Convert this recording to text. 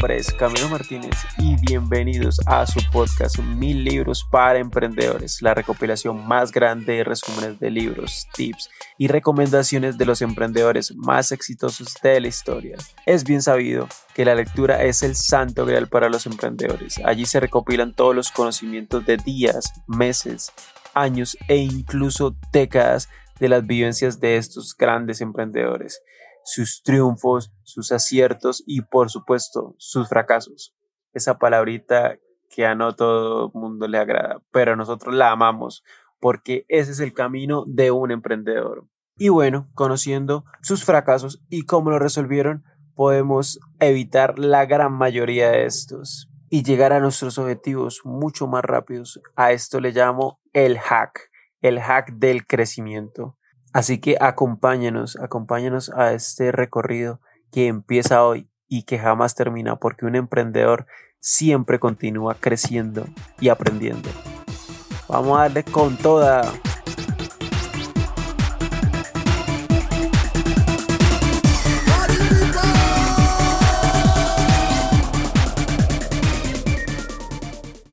nombre Camilo Martínez y bienvenidos a su podcast Mil Libros para Emprendedores, la recopilación más grande de resúmenes de libros, tips y recomendaciones de los emprendedores más exitosos de la historia. Es bien sabido que la lectura es el santo grial para los emprendedores. Allí se recopilan todos los conocimientos de días, meses, años e incluso décadas de las vivencias de estos grandes emprendedores sus triunfos, sus aciertos y por supuesto sus fracasos. Esa palabrita que a no todo mundo le agrada, pero nosotros la amamos porque ese es el camino de un emprendedor. Y bueno, conociendo sus fracasos y cómo lo resolvieron, podemos evitar la gran mayoría de estos y llegar a nuestros objetivos mucho más rápidos. A esto le llamo el hack, el hack del crecimiento. Así que acompáñanos, acompáñanos a este recorrido que empieza hoy y que jamás termina porque un emprendedor siempre continúa creciendo y aprendiendo. Vamos a darle con toda.